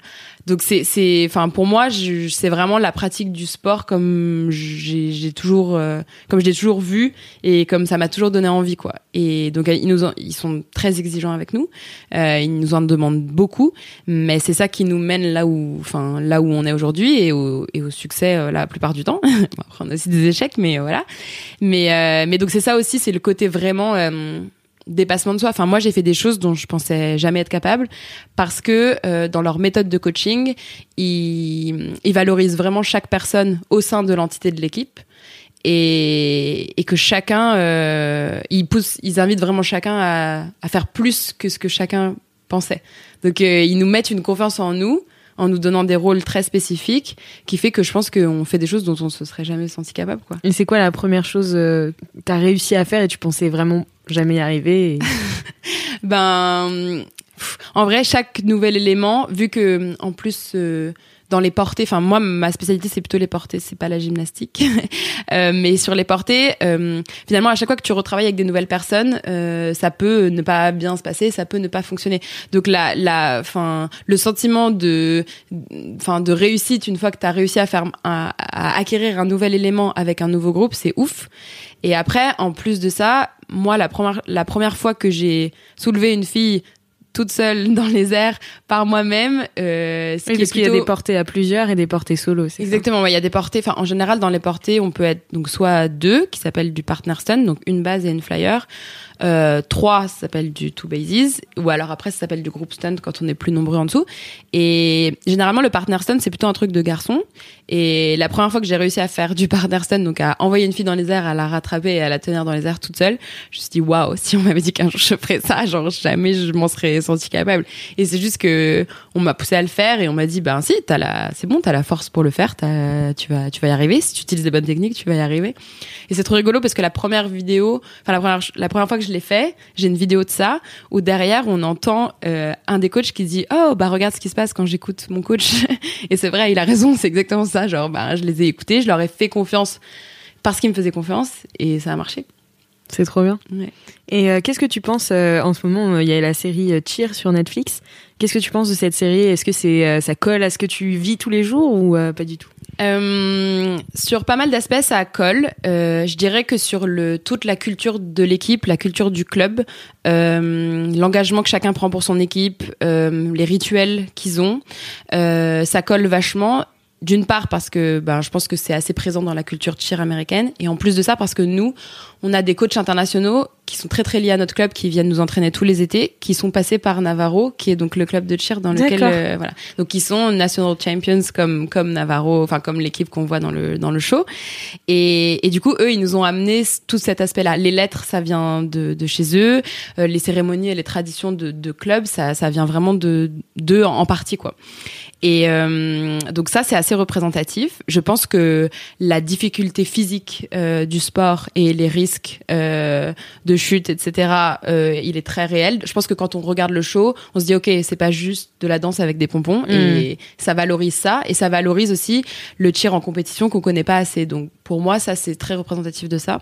Donc c'est, c'est, enfin pour moi, c'est vraiment la pratique du sport comme j'ai, toujours, euh, comme je l'ai toujours vu et comme ça m'a toujours donné envie quoi. Et donc ils nous, en- ils sont très exigeants avec nous, euh, ils nous en demandent beaucoup, mais c'est ça qui nous mène là où, enfin là où on est aujourd'hui et au, et au succès euh, la plupart du temps. [laughs] Bon, après on aussi des échecs, mais euh, voilà. Mais euh, mais donc c'est ça aussi, c'est le côté vraiment euh, dépassement de soi. Enfin moi j'ai fait des choses dont je pensais jamais être capable parce que euh, dans leur méthode de coaching, ils, ils valorisent vraiment chaque personne au sein de l'entité de l'équipe. Et, et que chacun, euh, ils poussent, ils invitent vraiment chacun à, à faire plus que ce que chacun pensait. Donc euh, ils nous mettent une confiance en nous, en nous donnant des rôles très spécifiques, qui fait que je pense qu'on fait des choses dont on se serait jamais senti capable, quoi. Et c'est quoi la première chose euh, que t'as réussi à faire et tu pensais vraiment jamais y arriver et- [laughs] Ben, en vrai, chaque nouvel élément, vu que en plus euh, dans les portées, enfin moi ma spécialité c'est plutôt les portées, c'est pas la gymnastique, [laughs] Euh, mais sur les portées, euh, finalement à chaque fois que tu retravailles avec des nouvelles personnes, euh, ça peut ne pas bien se passer, ça peut ne pas fonctionner. Donc la, la, le sentiment de, enfin de réussite une fois que tu as réussi à faire, à, à acquérir un nouvel élément avec un nouveau groupe, c'est ouf. Et après, en plus de ça, moi, la première, la première fois que j'ai soulevé une fille toute seule [laughs] dans les airs par moi-même, euh, ce Oui, qui parce est qu'il y a plutôt... des portées à plusieurs et des portées solo. c'est ça Exactement, ouais, il y a des portées. Enfin, en général, dans les portées, on peut être donc soit deux, qui s'appelle du partner stun, donc une base et une flyer. Euh, trois, ça s'appelle du two bases, ou alors après, ça s'appelle du group stun quand on est plus nombreux en dessous. Et généralement, le partner stun, c'est plutôt un truc de garçon. Et la première fois que j'ai réussi à faire du partner stun, donc à envoyer une fille dans les airs, à la rattraper et à la tenir dans les airs toute seule, je me suis dit waouh, si on m'avait dit qu'un jour je ferais ça, genre jamais je m'en serais senti capable. Et c'est juste que on m'a poussé à le faire et on m'a dit ben si, t'as la, c'est bon, t'as la force pour le faire, t'as, tu vas, tu vas y arriver. Si tu utilises des bonnes techniques, tu vas y arriver. Et c'est trop rigolo parce que la première vidéo, enfin la première, la première fois que je l'ai fait, j'ai une vidéo de ça où derrière on entend euh, un des coachs qui dit oh bah regarde ce qui se passe quand j'écoute mon coach. [laughs] et c'est vrai, il a raison, c'est exactement ça. Genre bah je les ai écoutés, je leur ai fait confiance parce qu'ils me faisaient confiance et ça a marché. C'est trop bien. Ouais. Et euh, qu'est-ce que tu penses euh, en ce moment Il y a la série Cheer sur Netflix. Qu'est-ce que tu penses de cette série? Est-ce que c'est euh, ça colle à ce que tu vis tous les jours ou euh, pas du tout? Euh, sur pas mal d'aspects, ça colle. Je dirais que sur toute la culture de l'équipe, la culture du club, l'engagement que chacun prend pour son équipe, les rituels qu'ils ont, ça colle vachement. D'une part parce que ben, je pense que c'est assez présent dans la culture cheer américaine et en plus de ça parce que nous on a des coachs internationaux qui sont très très liés à notre club, qui viennent nous entraîner tous les étés, qui sont passés par Navarro, qui est donc le club de cheer dans lequel euh, voilà. Donc ils sont national champions comme comme Navarro, enfin comme l'équipe qu'on voit dans le dans le show. Et, et du coup eux ils nous ont amené tout cet aspect-là. Les lettres ça vient de, de chez eux, Euh, les cérémonies et les traditions de, de club ça ça vient vraiment de d'eux en, en partie quoi. Et euh, donc ça, c'est assez représentatif. Je pense que la difficulté physique euh, du sport et les risques euh, de chute, etc., euh, il est très réel. Je pense que quand on regarde le show, on se dit ok, c'est pas juste de la danse avec des pompons, et ça valorise ça, et ça valorise aussi le tir en compétition qu'on connaît pas assez. Donc pour moi, ça c'est très représentatif de ça.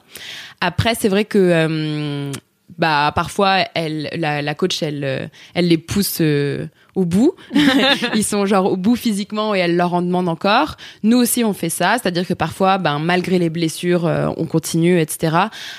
Après, c'est vrai que euh, bah parfois elle la, la coach elle euh, elle les pousse euh, au bout. [laughs] Ils sont genre au bout physiquement et elle leur en demande encore. Nous aussi on fait ça. C'est à dire que parfois ben malgré les blessures euh, on continue etc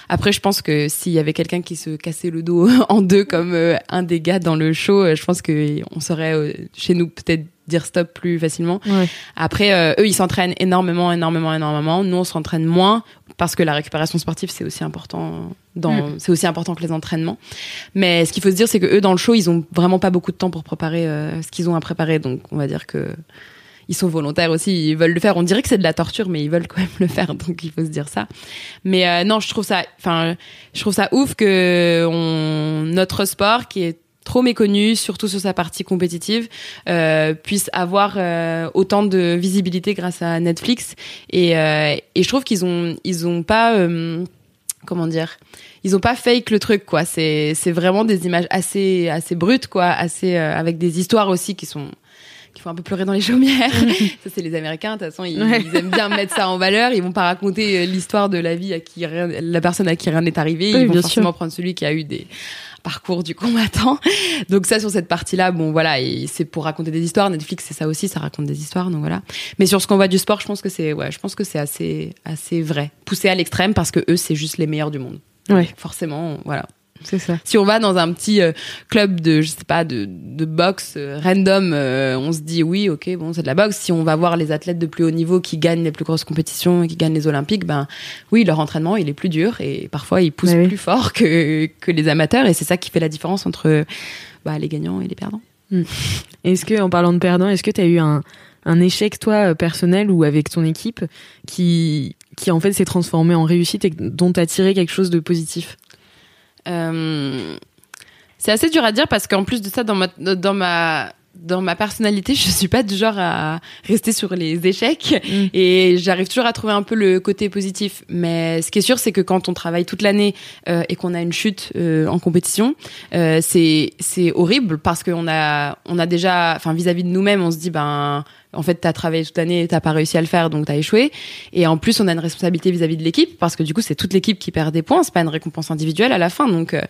après je pense que s'il y avait quelqu'un qui se cassait le dos [laughs] en deux comme euh, un des gars dans le show je pense que on saurait euh, chez nous peut-être dire stop plus facilement Ouais. après, euh, eux, ils s'entraînent énormément, énormément, énormément. Nous, on s'entraîne moins parce que la récupération sportive, c'est aussi important. Dans, c'est aussi important que les entraînements. Mais ce qu'il faut se dire, c'est que eux, dans le show, ils ont vraiment pas beaucoup de temps pour préparer euh, ce qu'ils ont à préparer. Donc, on va dire que ils sont volontaires aussi. Ils veulent le faire. On dirait que c'est de la torture, mais ils veulent quand même [laughs] le faire. Donc, il faut se dire ça. Mais euh, non, je trouve ça, enfin, je trouve ça ouf que on, notre sport, qui est trop méconnu, surtout sur sa partie compétitive, euh, puisse avoir euh, autant de visibilité grâce à Netflix. Et, euh, et je trouve qu'ils ont, ils ont pas, euh, comment dire, ils ont pas fake le truc quoi. C'est, c'est vraiment des images assez, assez brutes quoi, assez euh, avec des histoires aussi qui sont qui font un peu pleurer dans les chaumières. [laughs] ça, c'est les Américains. De toute façon, ils, Ouais. ils aiment bien mettre ça en valeur. Ils vont pas raconter euh, l'histoire de la vie à qui rien, la personne à qui rien n'est arrivé. Oui, Ils vont forcément sûr. prendre celui qui a eu des parcours du combattant. Donc ça, sur cette partie-là, bon, voilà, c'est pour raconter des histoires. Netflix, c'est ça aussi, ça raconte des histoires, donc voilà. Mais sur ce qu'on voit du sport, je pense que c'est, ouais, je pense que c'est assez, assez vrai. Poussé à l'extrême parce que eux, c'est juste les meilleurs du monde. Ouais. Forcément, voilà. C'est ça. Si on va dans un petit euh, club de, je sais pas, de, de boxe euh, random, euh, on se dit oui, ok, bon, c'est de la boxe. Si on va voir les athlètes de plus haut niveau qui gagnent les plus grosses compétitions et qui gagnent les Olympiques, ben oui, leur entraînement il est plus dur et parfois ils poussent Bah oui. plus fort que que les amateurs et c'est ça qui fait la différence entre bah, les gagnants et les perdants. Est-ce que, en parlant de perdant, est-ce que tu as eu un, un échec, toi, personnel ou avec ton équipe, qui, qui en fait s'est transformé en réussite et dont tu as tiré quelque chose de positif? C'est assez dur à dire parce qu'en plus de ça, dans ma, dans ma, dans ma personnalité, [laughs] je suis pas du genre à rester sur les échecs Mm. et j'arrive toujours à trouver un peu le côté positif. Mais ce qui est sûr, c'est que quand on travaille toute l'année euh, et qu'on a une chute euh, en compétition, euh, c'est c'est horrible parce qu'on a on a déjà, enfin vis-à-vis de nous-mêmes, on se dit ben en fait t'as travaillé toute l'année, t'as pas réussi à le faire, donc t'as échoué. Et en plus, on a une responsabilité vis-à-vis de l'équipe parce que du coup, c'est toute l'équipe qui perd des points. C'est pas une récompense individuelle à la fin, donc euh,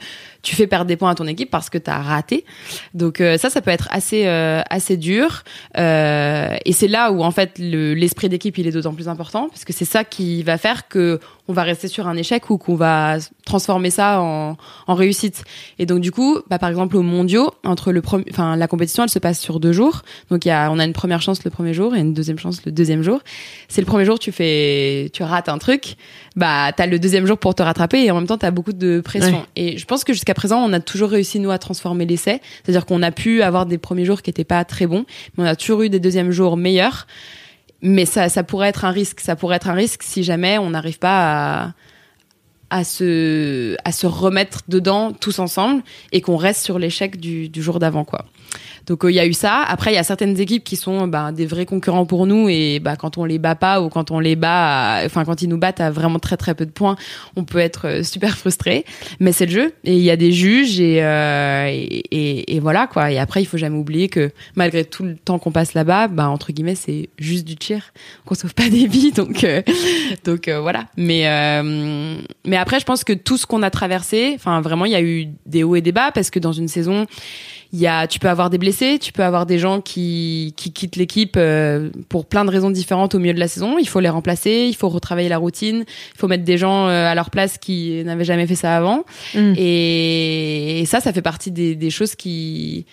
tu fais perdre des points à ton équipe parce que t'as raté. Donc euh, ça, ça peut être assez euh, assez dur. Euh, et c'est là où en fait le- l'esprit d'équipe il est d'autant plus important parce que c'est ça qui va faire que on va rester sur un échec ou qu'on va transformer ça en, en réussite. Et donc du coup, bah, par exemple aux mondiaux, entre le premier, enfin la compétition, elle se passe sur deux jours. Donc il y a, on a une première chance le premier jour et une deuxième chance le deuxième jour. C'est le premier jour, tu fais, tu rates un truc, bah t'as le deuxième jour pour te rattraper et en même temps t'as beaucoup de pression. Ouais. Et je pense que jusqu'à présent, on a toujours réussi nous à transformer l'essai, c'est-à-dire qu'on a pu avoir des premiers jours qui étaient pas très bons, mais on a toujours eu des deuxièmes jours meilleurs. Mais ça, pourrait être un risque. Ça pourrait être un risque si jamais on n'arrive pas à, à se, à se remettre dedans tous ensemble et qu'on reste sur l'échec du, du jour d'avant, quoi. Donc euh, il y a eu ça. Après il y a certaines équipes qui sont bah, des vrais concurrents pour nous et bah, quand on les bat pas ou quand on les bat, enfin quand ils nous battent à vraiment très très peu de points, on peut être euh, super frustré. Mais c'est le jeu et il y a des juges et, euh, et, et- voilà quoi. Et après il faut jamais oublier que malgré tout le temps qu'on passe là-bas, bah entre guillemets c'est juste du tir, qu'on sauve pas des vies donc euh, donc euh, voilà. Mais mais après je pense que tout ce qu'on a traversé, enfin vraiment il y a eu des hauts et des bas parce que dans une saison il y a, tu peux avoir des blessés, tu peux avoir des gens qui, qui quittent l'équipe euh, pour plein de raisons différentes au milieu de la saison. Il faut les remplacer, il faut retravailler la routine, il faut mettre des gens euh, à leur place qui n'avaient jamais fait ça avant. Mm. Et, et ça, ça fait partie des, des choses qui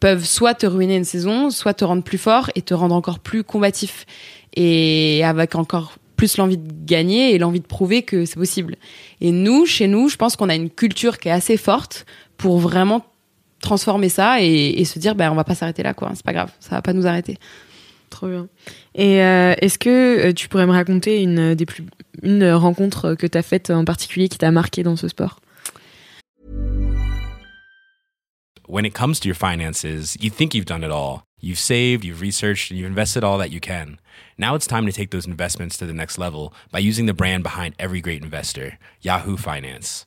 peuvent soit te ruiner une saison, soit te rendre plus fort et te rendre encore plus combatif et avec encore plus l'envie de gagner et l'envie de prouver que c'est possible. Et nous, chez nous, je pense qu'on a une culture qui est assez forte pour vraiment transformer ça et, se dire, ben, on va pas s'arrêter là, quoi. C'est pas grave, ça va pas nous arrêter. Trop bien. Et euh, est-ce que euh, tu pourrais me raconter une des plus une rencontre que tu as faite en particulier qui t'a marqué dans ce sport? When it comes to your finances, you think you've done it all. You've saved, you've researched, and you've invested all that you can. Now it's time to take those investments to the next level by using the brand behind every great investor, Yahoo Finance.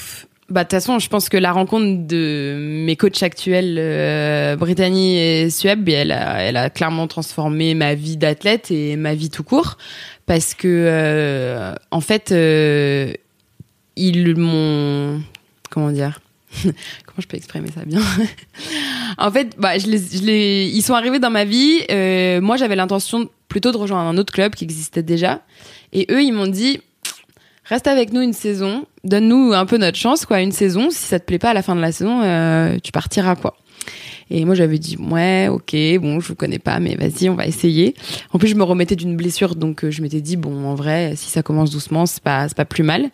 bah de toute façon, je pense que la rencontre de mes coachs actuels, euh, Brittany et Sueb, elle a, elle a clairement transformé ma vie d'athlète et ma vie tout court. Parce que euh, en fait euh, ils m'ont comment dire [laughs] comment je peux exprimer ça bien [laughs] en fait bah je les, ils sont arrivés dans ma vie moi j'avais l'intention plutôt de rejoindre un autre club qui existait déjà. Et eux ils m'ont dit reste avec nous une saison donne-nous un peu notre chance quoi une saison si ça te plaît pas à la fin de la saison euh, tu partiras quoi et moi, j'avais dit, ouais, ok, bon, je vous connais pas, mais vas-y, on va essayer. En plus, je me remettais d'une blessure, donc euh, je m'étais dit, bon, en vrai, si ça commence doucement, c'est pas, pas plus mal.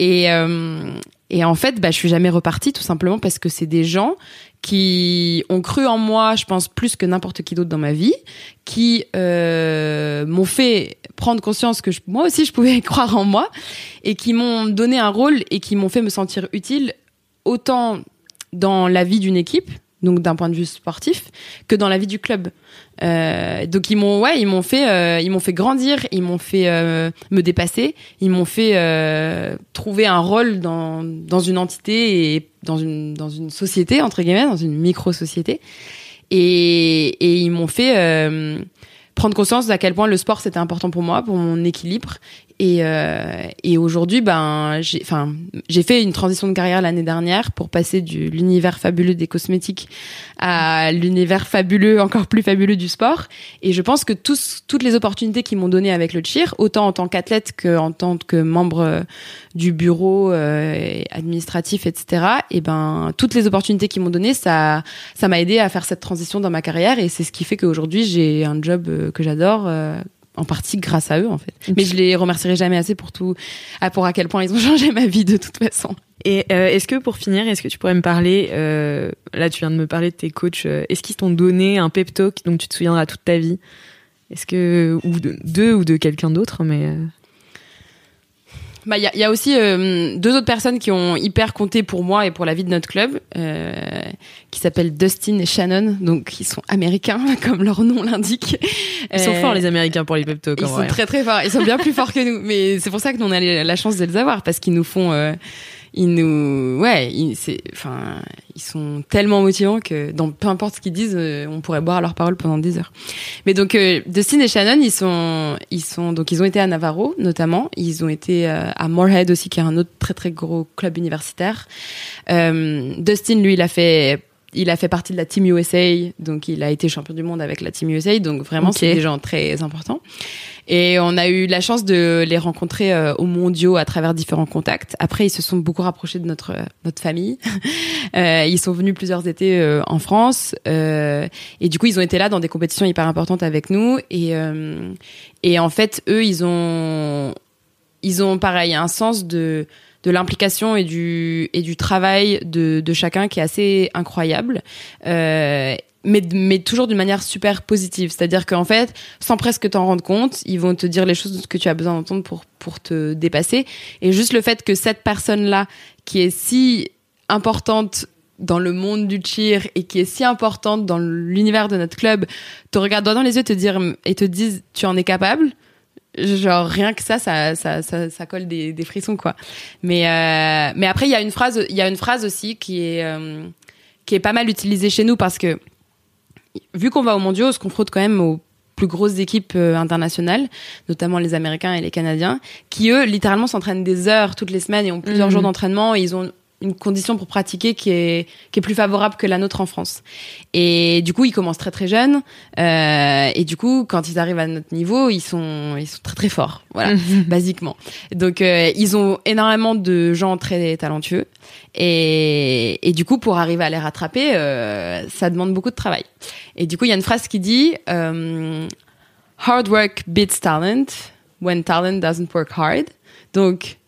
Et, euh, et en fait, bah, je suis jamais repartie, tout simplement parce que c'est des gens qui ont cru en moi, je pense, plus que n'importe qui d'autre dans ma vie, qui euh, m'ont fait prendre conscience que moi aussi, je pouvais [laughs] croire en moi, et qui m'ont donné un rôle et qui m'ont fait me sentir utile autant dans la vie d'une équipe, donc d'un point de vue sportif, que dans la vie du club. Euh, donc ils m'ont, ouais, ils m'ont fait, euh, ils m'ont fait grandir, ils m'ont fait euh, me dépasser, ils m'ont fait trouver un rôle dans dans une entité et dans une dans une société entre guillemets, dans une micro société, et et ils m'ont fait prendre conscience d'à quel point le sport c'était important pour moi, pour mon équilibre. Et, euh, et aujourd'hui, ben, j'ai, enfin, j'ai fait une transition de carrière l'année dernière pour passer de l'univers fabuleux des cosmétiques à l'univers fabuleux, encore plus fabuleux du sport. Et je pense que tous, toutes les opportunités qu'ils m'ont données avec le cheer, autant en tant qu'athlète qu'en tant que membre du bureau euh, administratif, etc. Et ben, toutes les opportunités qu'ils m'ont données, ça, ça m'a aidé à faire cette transition dans ma carrière. Et c'est ce qui fait qu'aujourd'hui, j'ai un job euh, que j'adore. Euh, en partie grâce à eux en fait. Mais je les remercierai jamais assez pour tout, pour à quel point ils ont [laughs] changé ma vie de toute façon. Et euh, est-ce que pour finir, est-ce que tu pourrais me parler, euh, là tu viens de me parler de tes coachs, euh, est-ce qu'ils t'ont donné un pep talk dont tu te souviendras toute ta vie? Est-ce que ou de d'eux ou de quelqu'un d'autre, mais bah, il y a, y a, aussi euh, deux autres personnes qui ont hyper compté pour moi et pour la vie de notre club, euh, qui s'appellent Dustin et Shannon. Donc, ils sont américains, [laughs] comme leur nom l'indique. Ils sont forts, les Américains, pour les pep talks. Ils sont très, très forts. Ils sont bien plus forts que nous. Mais c'est pour ça que nous, on a la chance de les avoir, parce qu'ils nous font... Ils nous, ouais, c'est, enfin, ils sont tellement motivants que dans peu importe ce qu'ils disent, euh, on pourrait boire leurs paroles pendant des heures. Mais donc, euh, Dustin et Shannon, ils sont, ils sont, donc ils ont été à Navarro notamment, ils ont été euh, à Moorhead aussi, qui est un autre très très gros club universitaire. Euh, Dustin, lui, il a fait il a fait partie de la Team USA, donc il a été champion du monde avec la Team USA, donc vraiment c'est des gens très importants. Et on a eu la chance de les rencontrer euh, aux mondiaux à travers différents contacts. Après, ils se sont beaucoup rapprochés de notre notre famille. [laughs] euh, ils sont venus plusieurs étés euh, en France, euh, et du coup, ils ont été là dans des compétitions hyper importantes avec nous. Et euh, et en fait, eux, ils ont ils ont pareil un sens de de l'implication et du et du travail de, de chacun qui est assez incroyable. Euh, mais, mais toujours d'une manière super positive. C'est-à-dire qu'en fait, sans presque t'en rendre compte, ils vont te dire les choses que tu as besoin d'entendre pour, pour te dépasser. Et juste le fait que cette personne-là, qui est si importante dans le monde du cheer et qui est si importante dans l'univers de notre club, te regarde dans les yeux te dire, et te disent tu en es capable, genre rien que ça ça ça ça, ça colle des, des, frissons quoi mais euh, mais après il y a une phrase il y a une phrase aussi qui est euh, qui est pas mal utilisée chez nous parce que vu qu'on va au mondiaux on se confronte quand même aux plus grosses équipes euh, internationales, notamment les Américains et les Canadiens, qui eux littéralement s'entraînent des heures toutes les semaines et ont plusieurs Mhm. jours d'entraînement. Ils ont une condition pour pratiquer qui est qui est plus favorable que la nôtre en France. Et du coup, ils commencent très très jeunes. Euh, et du coup, quand ils arrivent à notre niveau, ils sont ils sont très très forts. Voilà, [laughs] basiquement. Donc, euh, ils ont énormément de gens très talentueux. Et, et du coup, pour arriver à les rattraper, euh, ça demande beaucoup de travail. Et du coup, il y a une phrase qui dit euh, Hard work beats talent when talent doesn't work hard. Donc,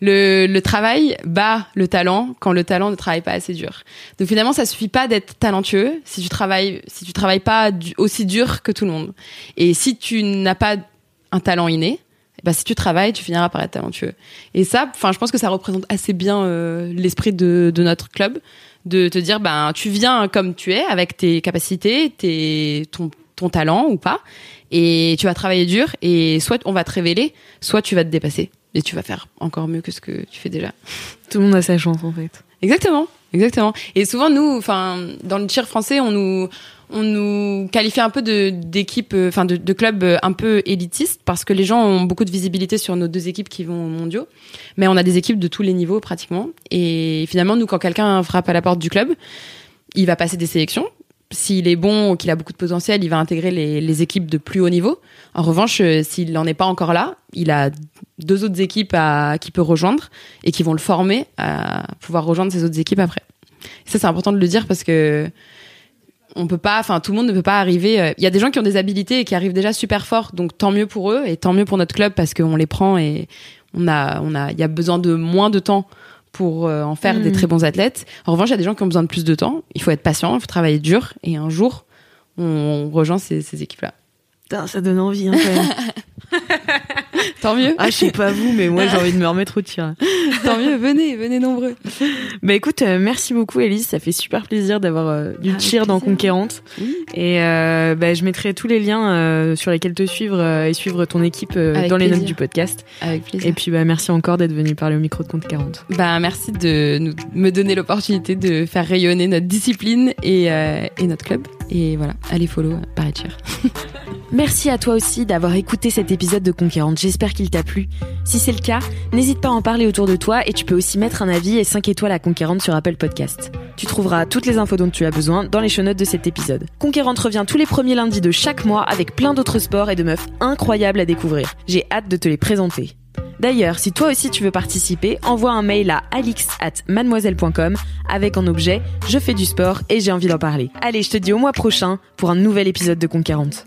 le, le travail bat le talent quand le talent ne travaille pas assez dur. Donc finalement, ça suffit pas d'être talentueux si tu travailles si tu travailles pas aussi dur que tout le monde. Et si tu n'as pas un talent inné, ben si tu travailles, tu finiras par être talentueux. Et ça, enfin, je pense que ça représente assez bien euh, l'esprit de, de notre club, de te dire, ben, tu viens comme tu es, avec tes capacités, tes, ton, ton talent ou pas, et tu vas travailler dur, et soit on va te révéler, soit tu vas te dépasser, et tu vas faire encore mieux que ce que tu fais déjà. Tout le monde a sa chance en fait. Exactement, exactement. Et souvent, nous, enfin, dans le tir français, on nous, on nous qualifie un peu de d'équipe, euh, enfin, de, de club euh, un peu élitiste parce que les gens ont beaucoup de visibilité sur nos deux équipes qui vont aux mondiaux. Mais on a des équipes de tous les niveaux pratiquement. Et finalement, nous, quand quelqu'un frappe à la porte du club, il va passer des sélections. S'il est bon ou qu'il a beaucoup de potentiel, il va intégrer les, équipes de plus haut niveau. En revanche, euh, s'il n'en est pas encore là, il a deux autres équipes à, qui peut rejoindre et qui vont le former à pouvoir rejoindre ces autres équipes après. Et ça, c'est important de le dire parce que on peut pas, enfin, tout le monde ne peut pas arriver. euh, Il y a des gens qui ont des habilités et qui arrivent déjà super fort, donc tant mieux pour eux et tant mieux pour notre club parce qu'on les prend et on a, on a, il y a besoin de moins de temps pour euh, en faire des Mhm. très bons athlètes. En revanche, il y a des gens qui ont besoin de plus de temps. Il faut être patient, il faut travailler dur et un jour, on, on rejoint ces, ces équipes-là. Ça donne envie hein, quand même. [laughs] [laughs] Tant mieux, ah, je sais pas vous, mais moi j'ai envie de me remettre au tir. [laughs] tant mieux. Venez, venez nombreux. Bah écoute, euh, merci beaucoup Elise, ça fait super plaisir d'avoir euh, du Avec tir dans. Conquérante. Oui. Et euh, bah, je mettrai tous les liens sur lesquels te suivre et suivre ton équipe dans les notes du podcast. Avec plaisir. Et puis bah merci encore d'être venu parler au micro de 40. Ben, merci de nous, me donner l'opportunité de faire rayonner notre discipline et, et notre club. Et voilà, allez follow Paris Cheer. [laughs] Merci à toi aussi d'avoir écouté cet épisode de Conquérante, j'espère qu'il t'a plu. Si c'est le cas, n'hésite pas à en parler autour de toi et tu peux aussi mettre un avis et 5 étoiles à Conquérante sur Apple Podcast. Tu trouveras toutes les infos dont tu as besoin dans les show notes de cet épisode. Conquérante revient tous les premiers lundis de chaque mois avec plein d'autres sports et de meufs incroyables à découvrir. J'ai hâte de te les présenter. D'ailleurs, si toi aussi tu veux participer, envoie un mail à alix at mademoiselle.com avec en objet Je fais du sport et j'ai envie d'en parler. Allez, je te dis au mois prochain pour un nouvel épisode de Conquérante.